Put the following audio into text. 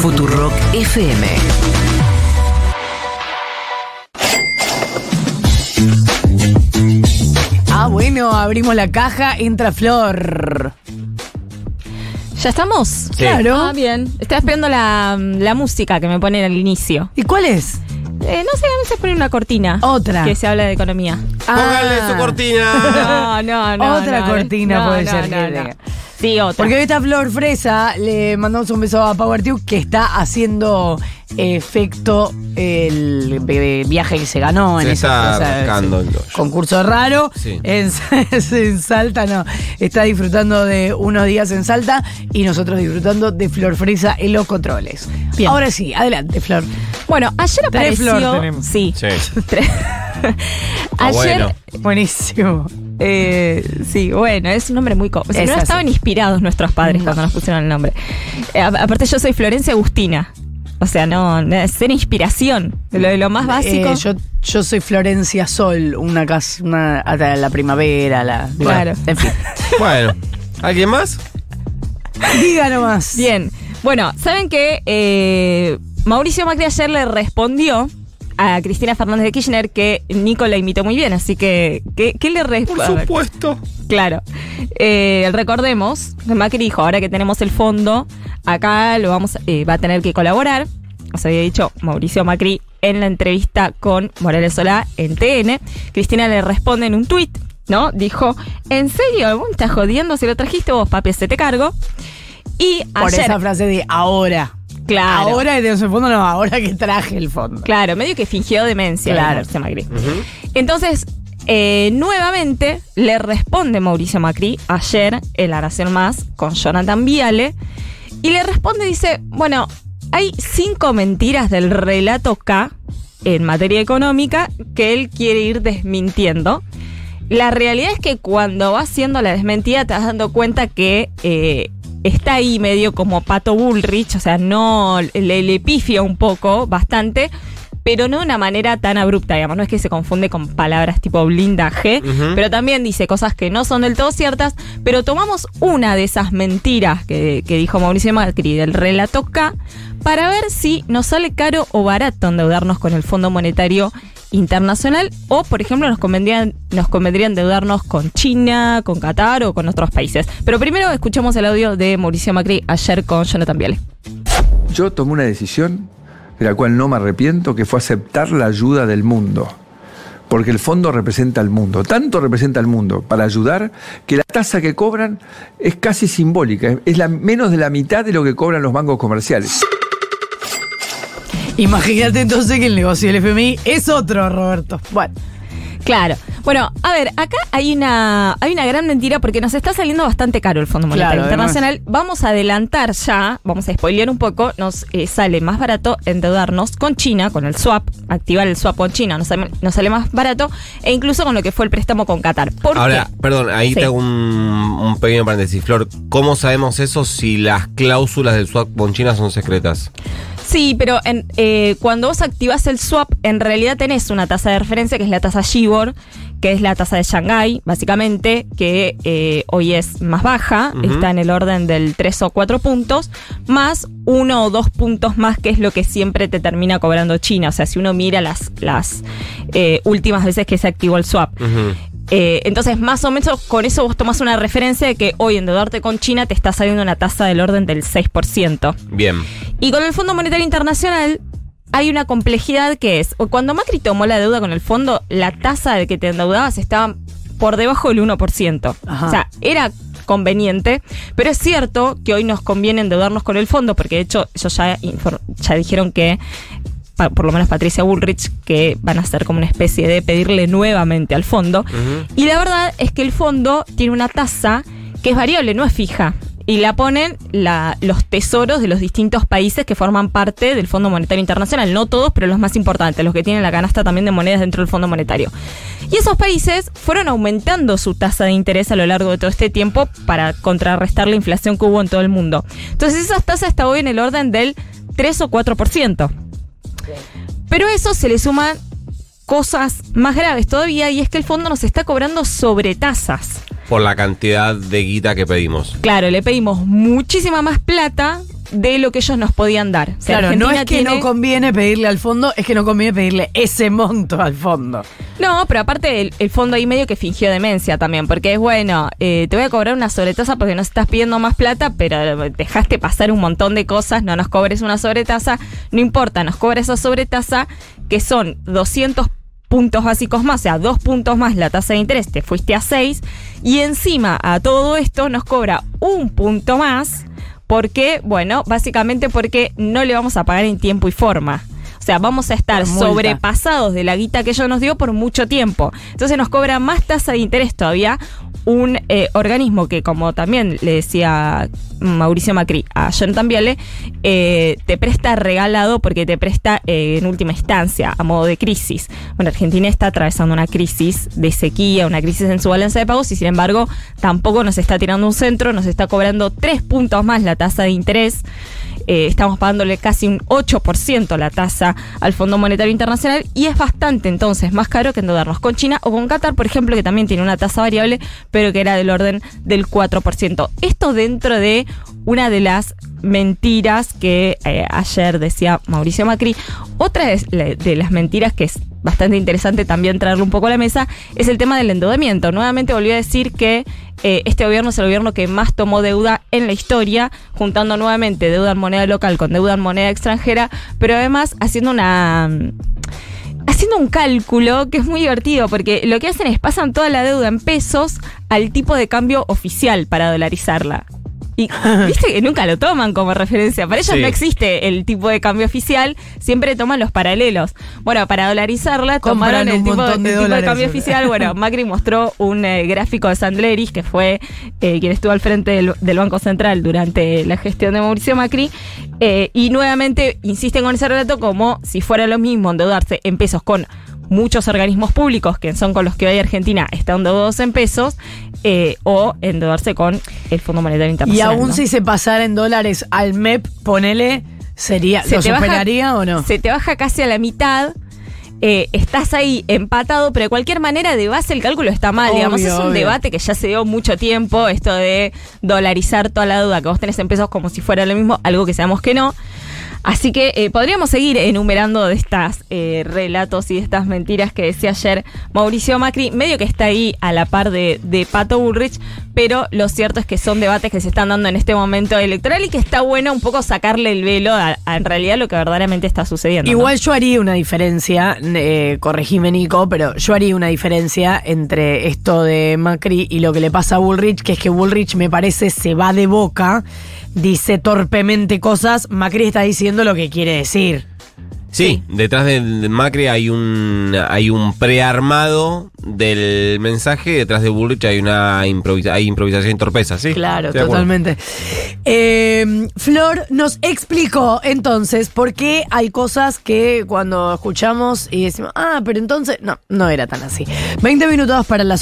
Futurock FM. Ah, bueno, abrimos la caja, entra Flor. ¿Ya estamos? Sí. Claro. Ah, bien. Estaba esperando la, la música que me ponen al inicio. ¿Y cuál es? Eh, no sé, a veces ponen una cortina. Otra. Que se habla de economía. Póngale Ah. su cortina. No, no, no. Otra no, cortina no, puede no, ser Sí, otra. Porque hoy está Flor Fresa, le mandamos un beso a Power Tube que está haciendo efecto el viaje que se ganó en Se ese concurso raro. Sí. En, en Salta, no. Está disfrutando de unos días en Salta y nosotros disfrutando de Flor Fresa en los controles. Bien. Ahora sí, adelante, Flor. Bueno, ayer Tres apareció. flor tenemos. Sí. Sí. Tres. Ah, ayer. bueno. Buenísimo. Eh, sí, bueno, es un nombre muy cómodo. Es no así. estaban inspirados nuestros padres No. cuando nos pusieron el nombre. Eh, aparte, yo soy Florencia Agustina. O sea, no, no, ser inspiración. De lo, de lo más básico. Eh, yo, yo soy Florencia Sol, una casa, una, hasta la primavera, la. Claro. En fin. Bueno, ¿alguien más? Diga nomás. Bien. Bueno, ¿saben que eh, Mauricio Macri ayer le respondió a Cristina Fernández de Kirchner que Nico la imitó muy bien? Así que, ¿qué, qué le Por respondió? supuesto. Claro. Eh, recordemos que Macri dijo, ahora que tenemos el fondo, acá lo vamos, eh, va a tener que colaborar. Os había dicho Mauricio Macri en la entrevista con Morales Solá en TN. Cristina le responde en un tuit, ¿no? Dijo, ¿en serio? ¿Vos me estás jodiendo? Si lo trajiste vos, papi, se te cargo. Y Por ayer, esa frase de ahora. Claro, Ahora que tenemos el fondo, no, ahora que traje el fondo. claro, medio que fingió demencia Claro. Mauricio Macri. Entonces, eh, nuevamente le responde Mauricio Macri ayer en La Nación Más con Jonathan Viale y le responde, dice, bueno, hay cinco mentiras del relato K en materia económica que él quiere ir desmintiendo. La realidad es que cuando vas haciendo la desmentida te vas dando cuenta que eh, está ahí medio como Pato Bullrich, o sea, no le, le pifia un poco, bastante, pero no de una manera tan abrupta, digamos, no es que se confunde con palabras tipo blindaje, pero también dice cosas que no son del todo ciertas, pero tomamos una de esas mentiras que, que dijo Mauricio Macri del relato K para ver si nos sale caro o barato endeudarnos con el Fondo Monetario Internacional o, por ejemplo, nos convendría, nos convendría endeudarnos con China, con Qatar o con otros países. Pero primero escuchamos el audio de Mauricio Macri ayer con Jonathan Viale. Yo tomé una decisión de la cual no me arrepiento, que fue aceptar la ayuda del mundo. Porque el fondo representa al mundo, tanto representa al mundo para ayudar que la tasa que cobran es casi simbólica, es la, menos de la mitad de lo que cobran los bancos comerciales. Imagínate entonces que el negocio del FMI es otro, Roberto. Bueno, Claro. Bueno, a ver, acá hay una, hay una gran mentira porque nos está saliendo bastante caro el Fondo Monetario Claro, Internacional. Vamos a adelantar ya, vamos a spoilear un poco, nos eh, sale más barato endeudarnos con China, con el swap, activar el swap con China, nos sale, nos sale más barato, e incluso con lo que fue el préstamo con Qatar. ¿Por Ahora, qué? perdón, ahí Sí. te hago un, un pequeño paréntesis. Flor, ¿cómo sabemos eso si las cláusulas del swap con China son secretas? Sí, pero en, eh, cuando vos activás el swap, en realidad tenés una tasa de referencia que es la tasa Shibor, que es la tasa de Shanghái, básicamente, que eh, hoy es más baja, está en el orden del 3 o 4 puntos, más uno o dos puntos más, que es lo que siempre te termina cobrando China. O sea, si uno mira las, las eh, últimas veces que se activó el swap. Eh, entonces, más o menos con eso vos tomás una referencia de que hoy endeudarte con China te está saliendo una tasa del orden del 6%. Bien. Y con el Fondo Monetario Internacional hay una complejidad que es, cuando Macri tomó la deuda con el fondo, la tasa de que te endeudabas estaba por debajo del 1%. Ajá. O sea, era conveniente, pero es cierto que hoy nos conviene endeudarnos con el fondo, porque de hecho ellos ya, ya dijeron que, por lo menos Patricia Bullrich, que van a hacer como una especie de pedirle nuevamente al fondo. Y la verdad es que el fondo tiene una tasa que es variable, no es fija. y la ponen la- los tesoros de los distintos países que forman parte del Fondo Monetario Internacional. No todos, pero los más importantes, los que tienen la canasta también de monedas dentro del Fondo Monetario. Y esos países fueron aumentando su tasa de interés a lo largo de todo este tiempo para contrarrestar la inflación que hubo en todo el mundo. Entonces esas tasas están hoy en el orden del 3 o 4%. Eso se le suman cosas más graves todavía y es que el fondo nos está cobrando sobretasas. Por la cantidad de guita que pedimos. Claro, le pedimos muchísima más plata de lo que ellos nos podían dar. O sea, Claro, no es que tiene- no conviene pedirle al fondo, es que no conviene pedirle ese monto al fondo. No, pero aparte el, el fondo ahí medio que fingió demencia también, porque es bueno, eh, te voy a cobrar una sobretasa porque nos estás pidiendo más plata, pero dejaste pasar un montón de cosas, no nos cobres una sobretasa, no importa, nos cobra esa sobretasa que son 200 puntos básicos más, o sea, dos puntos más la tasa de interés, te fuiste a 6, y encima a todo esto nos cobra un punto más, porque, bueno, básicamente porque no le vamos a pagar en tiempo y forma. O sea, vamos a estar Por multa. sobre pasados de la guita que ellos nos dio por mucho tiempo. Entonces nos cobra más tasa de interés todavía un eh, organismo que, como también le decía Mauricio Macri a Jonathan Viale, eh, te presta regalado porque te presta eh, en última instancia a modo de crisis. Bueno, Argentina está atravesando una crisis de sequía, una crisis en su balanza de pagos y sin embargo tampoco nos está tirando un centro, nos está cobrando tres puntos más la tasa de interés. Eh, estamos pagándole casi un 8% la tasa al Fondo Monetario Internacional y es bastante entonces más caro que endeudarnos con China o con Qatar, por ejemplo, que también tiene una tasa variable, pero que era del orden del 4%. Esto dentro de una de las mentiras que eh, ayer decía Mauricio Macri. Otra de, de las mentiras que es bastante interesante también traerlo un poco a la mesa es el tema del endeudamiento. Nuevamente volvió a decir que eh, este gobierno es el gobierno que más tomó deuda en la historia, juntando nuevamente deuda en moneda local con deuda en moneda extranjera, pero además haciendo una haciendo un cálculo que es muy divertido porque lo que hacen es pasan toda la deuda en pesos al tipo de cambio oficial para dolarizarla. Y viste que nunca lo toman como referencia. Para ellos Sí. no existe el tipo de cambio oficial, siempre toman los paralelos. Bueno, para dolarizarla Compran tomaron el tipo, de el tipo de dólares. cambio oficial. Bueno, Macri mostró un eh, gráfico de Sandleris, que fue eh, quien estuvo al frente del, del Banco Central durante la gestión de Mauricio Macri. eh, y nuevamente insisten con ese relato como si fuera lo mismo endeudarse en pesos con muchos organismos públicos, que son con los que hoy Argentina está endeudados en pesos, eh, o endeudarse con el Fondo Monetario Y Internacional. aún ¿no? si se pasara en dólares al MEP, ponele, sería, Se ¿lo te baja- superaría o no? Se te baja casi a la mitad. eh, estás ahí empatado, pero de cualquier manera de base el cálculo está mal. Obvio, digamos, es un obvio. debate que ya se dio mucho tiempo, esto de dolarizar toda la deuda que vos tenés en pesos como si fuera lo mismo, algo que sabemos que no. Así que eh, podríamos seguir enumerando de estas eh, relatos y de estas mentiras que decía ayer Mauricio Macri, medio que está ahí a la par de, de Pato Bullrich, pero lo cierto es que son debates que se están dando en este momento electoral y que está bueno un poco sacarle el velo a, en realidad lo que verdaderamente está sucediendo. Igual yo haría una diferencia, eh, corregime Nico, pero yo haría una diferencia entre esto de Macri y lo que le pasa a Bullrich, que es que Bullrich me parece se va de boca, dice torpemente cosas, Macri está diciendo lo que quiere decir. Sí, detrás del Macri hay un hay un prearmado del mensaje, detrás de Bullrich hay una improvisa- hay improvisación y torpeza, ¿sí? Claro, Estoy de totalmente. Eh, Flor nos explicó entonces por qué hay cosas que cuando escuchamos y decimos, ah, pero entonces, no, no era tan así. 20 minutos para las